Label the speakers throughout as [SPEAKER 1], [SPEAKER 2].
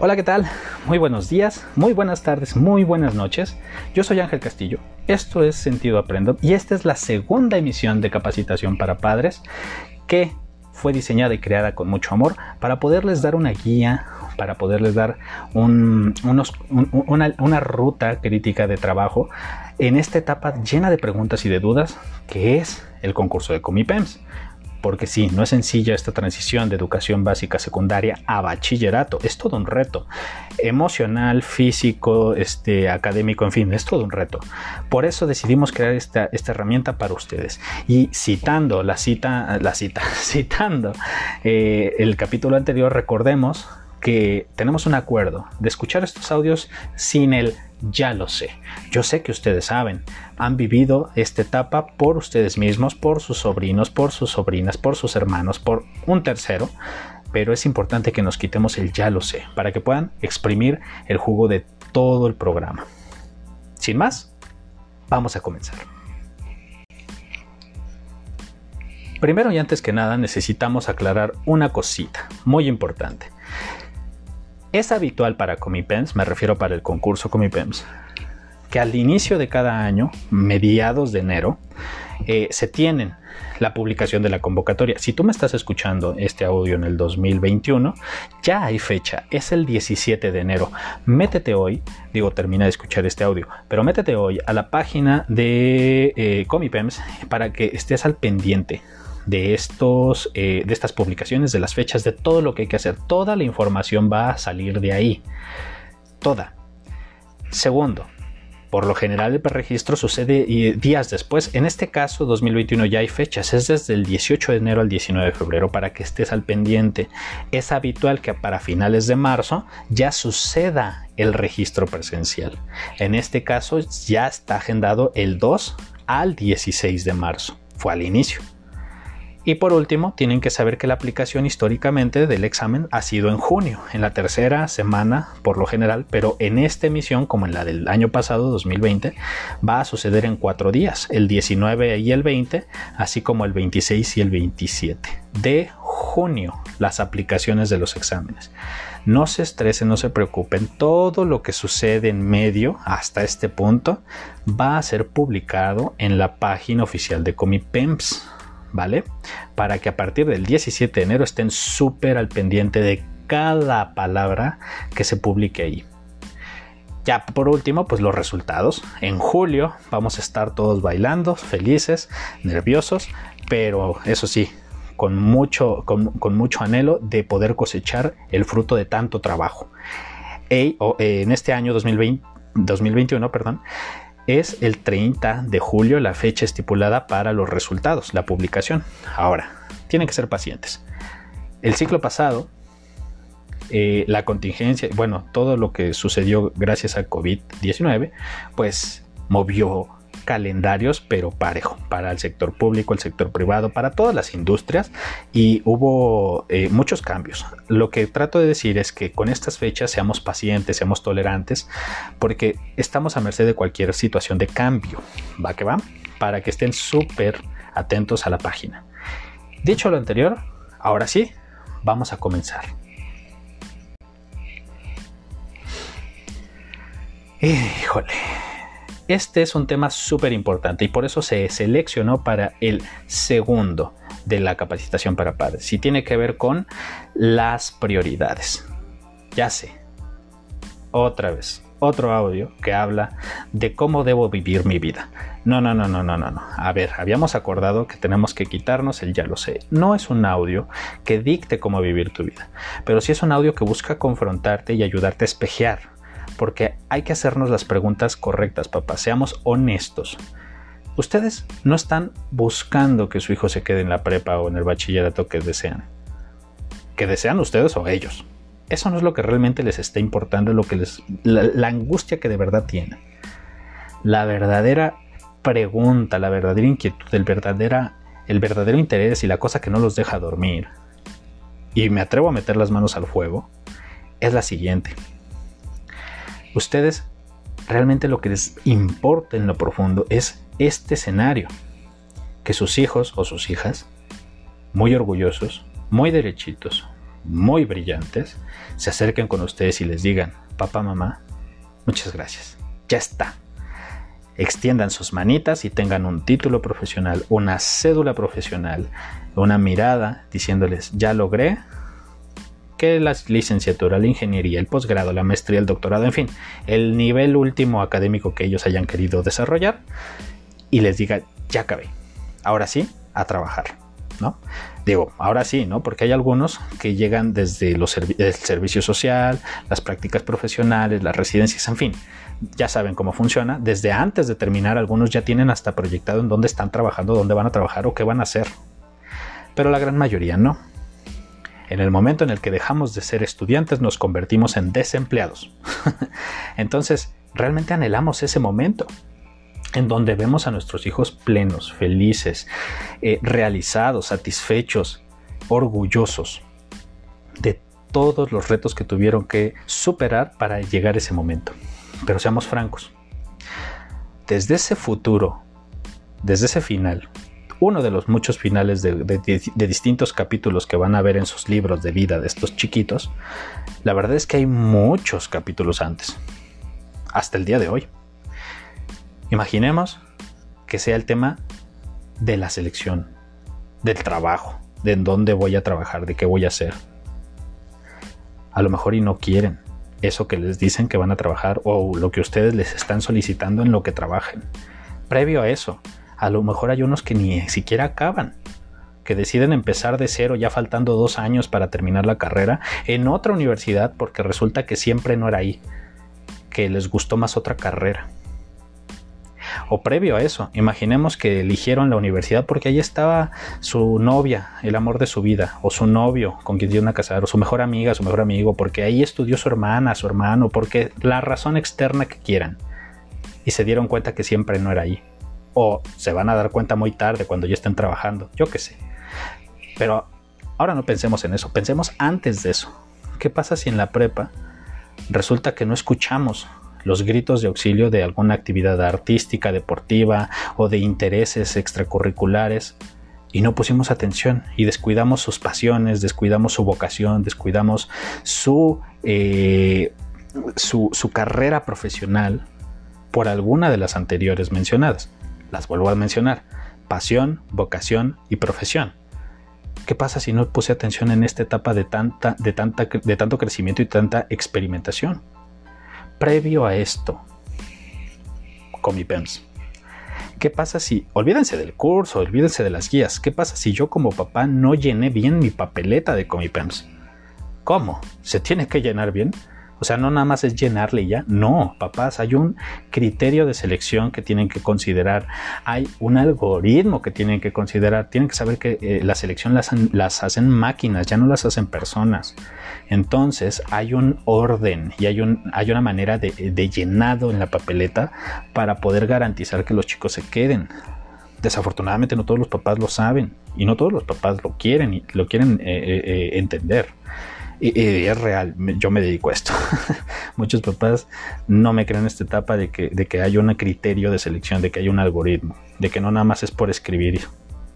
[SPEAKER 1] Hola, ¿qué tal? Muy buenos días, muy buenas tardes, muy buenas noches. Yo soy Ángel Castillo. Esto es Sentido Aprendo y esta es la segunda emisión de capacitación para padres que fue diseñada y creada con mucho amor para poderles dar una guía, para poderles dar una, una ruta crítica de trabajo en esta etapa llena de preguntas y de dudas que es el concurso de Comipems porque sí, no es sencilla esta transición de educación básica secundaria a bachillerato, es todo un reto emocional, físico, este, académico, en fin, es todo un reto. Por eso decidimos crear esta, esta herramienta para ustedes. Y citando la cita, la cita, citando eh, el capítulo anterior, recordemos que tenemos un acuerdo de escuchar estos audios sin el ya lo sé. Yo sé que ustedes saben, han vivido esta etapa por ustedes mismos, por sus sobrinos, por sus sobrinas, por sus hermanos, por un tercero, pero es importante que nos quitemos el ya lo sé para que puedan exprimir el jugo de todo el programa. Sin más, vamos a comenzar. Primero y antes que nada necesitamos aclarar una cosita muy importante. Es habitual para Comipems, me refiero para el concurso Comipems, que al inicio de cada año, mediados de enero, eh, se tienen la publicación de la convocatoria. Si tú me estás escuchando este audio en el 2021, ya hay fecha, es el 17 de enero. Métete hoy, digo, termina de escuchar este audio, pero métete hoy a la página de eh, Comipems para que estés al pendiente de, estos, eh, de estas publicaciones, de las fechas, de todo lo que hay que hacer. Toda la información va a salir de ahí. Toda. Segundo, por lo general el preregistro sucede días después. En este caso 2021 ya hay fechas. Es desde el 18 de enero al 19 de febrero para que estés al pendiente. Es habitual que para finales de marzo ya suceda el registro presencial. En este caso ya está agendado el 2 al 16 de marzo. Fue al inicio. Y por último, tienen que saber que la aplicación históricamente del examen ha sido en junio, en la tercera semana por lo general, pero en esta emisión, como en la del año pasado, 2020, va a suceder en cuatro días, el 19 y el 20, así como el 26 y el 27 de junio, las aplicaciones de los exámenes. No se estresen, no se preocupen, todo lo que sucede en medio hasta este punto va a ser publicado en la página oficial de Comipems ¿vale? Para que a partir del 17 de enero estén súper al pendiente de cada palabra que se publique ahí. Ya por último, pues los resultados. En julio vamos a estar todos bailando, felices, nerviosos, pero eso sí, con mucho, con, mucho anhelo de poder cosechar el fruto de tanto trabajo. Eh, en este año 2020, 2021, perdón, es el 30 de julio la fecha estipulada para los resultados, la publicación. Ahora, tienen que ser pacientes. El ciclo pasado, eh, la contingencia, bueno, todo lo que sucedió gracias a COVID-19, pues movió calendarios, pero parejo, para el sector público, el sector privado, para todas las industrias y hubo eh, muchos cambios. Lo que trato de decir es que con estas fechas seamos pacientes, seamos tolerantes, porque estamos a merced de cualquier situación de cambio, va que va, para que estén súper atentos a la página. Dicho lo anterior, ahora sí, vamos a comenzar. Híjole. Este es un tema súper importante y por eso se seleccionó para el segundo de la capacitación para padres. Y tiene que ver con las prioridades. Ya sé, otra vez, otro audio que habla de cómo debo vivir mi vida. No, no, no, no, no, no, no. A ver, habíamos acordado que tenemos que quitarnos el ya lo sé. No es un audio que dicte cómo vivir tu vida, pero sí es un audio que busca confrontarte y ayudarte a espejear porque hay que hacernos las preguntas correctas, papá. Seamos honestos. Ustedes no están buscando que su hijo se quede en la prepa o en el bachillerato que desean. Que desean ustedes o ellos. Eso no es lo que realmente les está importando, lo que les, la, angustia que de verdad tienen. La verdadera pregunta, la verdadera inquietud, el, verdadera, el verdadero interés y la cosa que no los deja dormir, y me atrevo a meter las manos al fuego, es la siguiente ustedes realmente lo que les importa en lo profundo es este escenario. Que sus hijos o sus hijas, muy orgullosos, muy derechitos, muy brillantes, se acerquen con ustedes y les digan, papá, mamá, muchas gracias, ya está. Extiendan sus manitas y tengan un título profesional, una cédula profesional, una mirada diciéndoles, ya logré que la licenciatura, la ingeniería, el posgrado, la maestría, el doctorado, en fin, el nivel último académico que ellos hayan querido desarrollar y les diga, ya acabé, ahora sí, a trabajar, ¿no? Digo, ahora sí, ¿no? Porque hay algunos que llegan desde los el servicio social, las prácticas profesionales, las residencias, en fin, ya saben cómo funciona. Desde antes de terminar, algunos ya tienen hasta proyectado en dónde están trabajando, dónde van a trabajar o qué van a hacer. Pero la gran mayoría no. En el momento en el que dejamos de ser estudiantes nos convertimos en desempleados. Entonces, realmente anhelamos ese momento en donde vemos a nuestros hijos plenos, felices, eh, realizados, satisfechos, orgullosos de todos los retos que tuvieron que superar para llegar a ese momento. Pero seamos francos, desde ese futuro, desde ese final, uno de los muchos finales de, distintos capítulos que van a ver en sus libros de vida de estos chiquitos, la verdad es que hay muchos capítulos antes, hasta el día de hoy. Imaginemos que sea el tema de la selección, del trabajo, de en dónde voy a trabajar, de qué voy a hacer. A lo mejor y no quieren eso que les dicen que van a trabajar o lo que ustedes les están solicitando en lo que trabajen. Previo a eso, a lo mejor hay unos que ni siquiera acaban, que deciden empezar de cero ya faltando dos años para terminar la carrera en otra universidad porque resulta que siempre no era ahí, que les gustó más otra carrera. O previo a eso, imaginemos que eligieron la universidad porque ahí estaba su novia, el amor de su vida, o su novio con quien iban a casar, o su mejor amiga, su mejor amigo, porque ahí estudió su hermana, su hermano, porque la razón externa que quieran. Y se dieron cuenta que siempre no era ahí o se van a dar cuenta muy tarde cuando ya estén trabajando, yo qué sé. Pero ahora no pensemos en eso, pensemos antes de eso. ¿Qué pasa si en la prepa resulta que no escuchamos los gritos de auxilio de alguna actividad artística, deportiva o de intereses extracurriculares y no pusimos atención y descuidamos sus pasiones, descuidamos su vocación, descuidamos su, eh, su, su carrera profesional por alguna de las anteriores mencionadas? Las vuelvo a mencionar. Pasión, vocación y profesión. ¿Qué pasa si no puse atención en esta etapa de, tanta, de, tanto crecimiento y tanta experimentación? Previo a esto, con mi PEMS. ¿Qué pasa si, olvídense del curso, olvídense de las guías, qué pasa si yo como papá no llené bien mi papeleta de Comipems? ¿Cómo? ¿Se tiene que llenar bien? O sea, no nada más es llenarle ya. No, papás, hay un criterio de selección que tienen que considerar. Hay un algoritmo que tienen que considerar. Tienen que saber que eh, la selección las, las, hacen máquinas, ya no las hacen personas. Entonces hay un orden y hay, un, hay una manera de, llenado en la papeleta para poder garantizar que los chicos se queden desafortunadamente no todos los papás lo saben y no todos los papás lo quieren y lo quieren eh, eh, entender. Y, es real, yo me dedico a esto. Muchos papás no me creen en esta etapa de que, de que hay un criterio de selección, de que hay un algoritmo, de que no nada más es por escribir,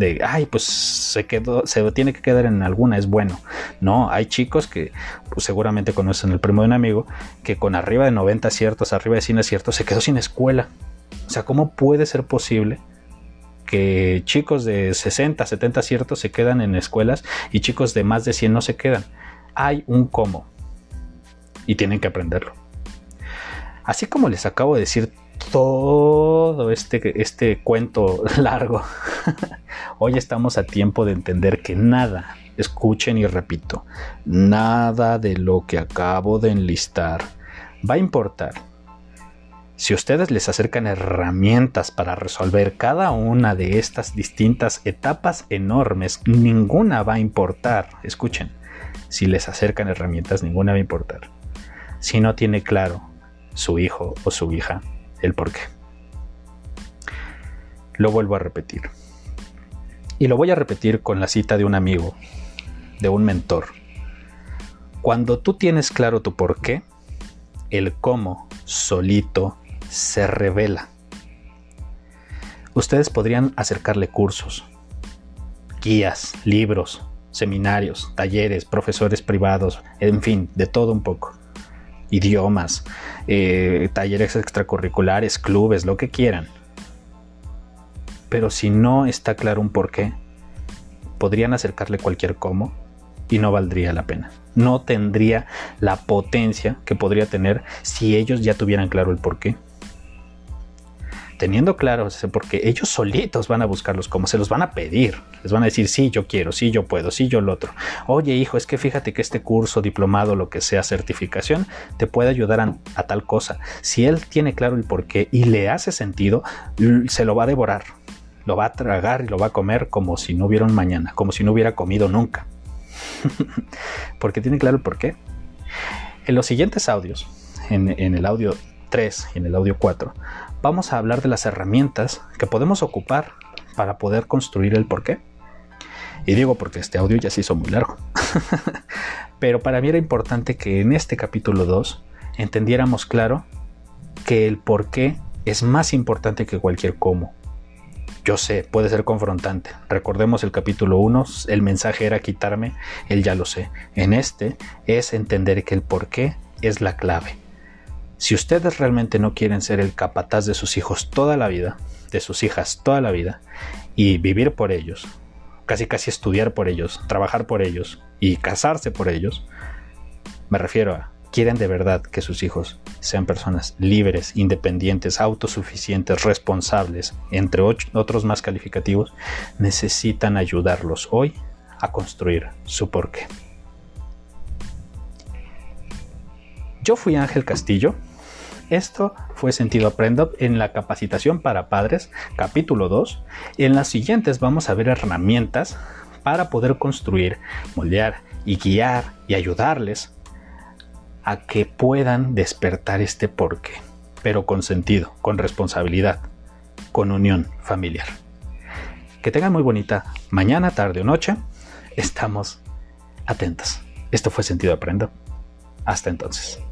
[SPEAKER 1] de, ay, pues se quedó, se tiene que quedar en alguna, es bueno. No, hay chicos que pues, seguramente conocen el primo de un amigo, que con arriba de 90 aciertos, arriba de 100 aciertos, se quedó sin escuela. O sea, ¿cómo puede ser posible que chicos de 60, 70 aciertos se quedan en escuelas y chicos de más de 100 no se quedan? Hay un cómo y tienen que aprenderlo. Así como les acabo de decir todo este, este cuento largo, hoy estamos a tiempo de entender que nada, escuchen y repito, nada de lo que acabo de enlistar va a importar. Si ustedes les acercan herramientas para resolver cada una de estas distintas etapas enormes, ninguna va a importar. Escuchen, si les acercan herramientas, ninguna va a importar. Si no tiene claro su hijo o su hija el por qué. Lo vuelvo a repetir. Y lo voy a repetir con la cita de un amigo, de un mentor. Cuando tú tienes claro tu por qué, el cómo solito se revela. Ustedes podrían acercarle cursos, guías, libros, seminarios, talleres, profesores privados, en fin, de todo un poco. Idiomas, eh, talleres extracurriculares, clubes, lo que quieran. Pero si no está claro un por qué, podrían acercarle cualquier cómo y no valdría la pena. No tendría la potencia que podría tener si ellos ya tuvieran claro el por qué teniendo claro porque ellos solitos van a buscarlos como se los van a pedir. Les van a decir, sí, yo quiero, sí, yo puedo, sí, yo lo otro. Oye, hijo, es que fíjate que este curso, diplomado, lo que sea, certificación, te puede ayudar a, tal cosa. Si él tiene claro el por qué y le hace sentido, se lo va a devorar. Lo va a tragar y lo va a comer como si no hubiera un mañana, como si no hubiera comido nunca. porque tiene claro el por qué. En los siguientes audios, en el audio 3 y en el audio 4, vamos a hablar de las herramientas que podemos ocupar para poder construir el porqué. Y digo porque este audio ya se hizo muy largo. Pero para mí era importante que en este capítulo 2 entendiéramos claro que el porqué es más importante que cualquier cómo. Yo sé, puede ser confrontante. Recordemos el capítulo 1, el mensaje era quitarme el ya lo sé. En este es entender que el porqué es la clave. Si ustedes realmente no quieren ser el capataz de sus hijos toda la vida, de sus hijas toda la vida, y vivir por ellos, casi casi estudiar por ellos, trabajar por ellos y casarse por ellos, me refiero a, quieren de verdad que sus hijos sean personas libres, independientes, autosuficientes, responsables, entre otros más calificativos, necesitan ayudarlos hoy a construir su porqué. Yo fui Ángel Castillo, esto fue Sentido Aprendo en la capacitación para padres, capítulo 2. En las siguientes vamos a ver herramientas para poder construir, moldear y guiar y ayudarles a que puedan despertar este porqué, pero con sentido, con responsabilidad, con unión familiar. Que tengan muy bonita mañana, tarde o noche. Estamos atentos. Esto fue Sentido Aprendo. Hasta entonces.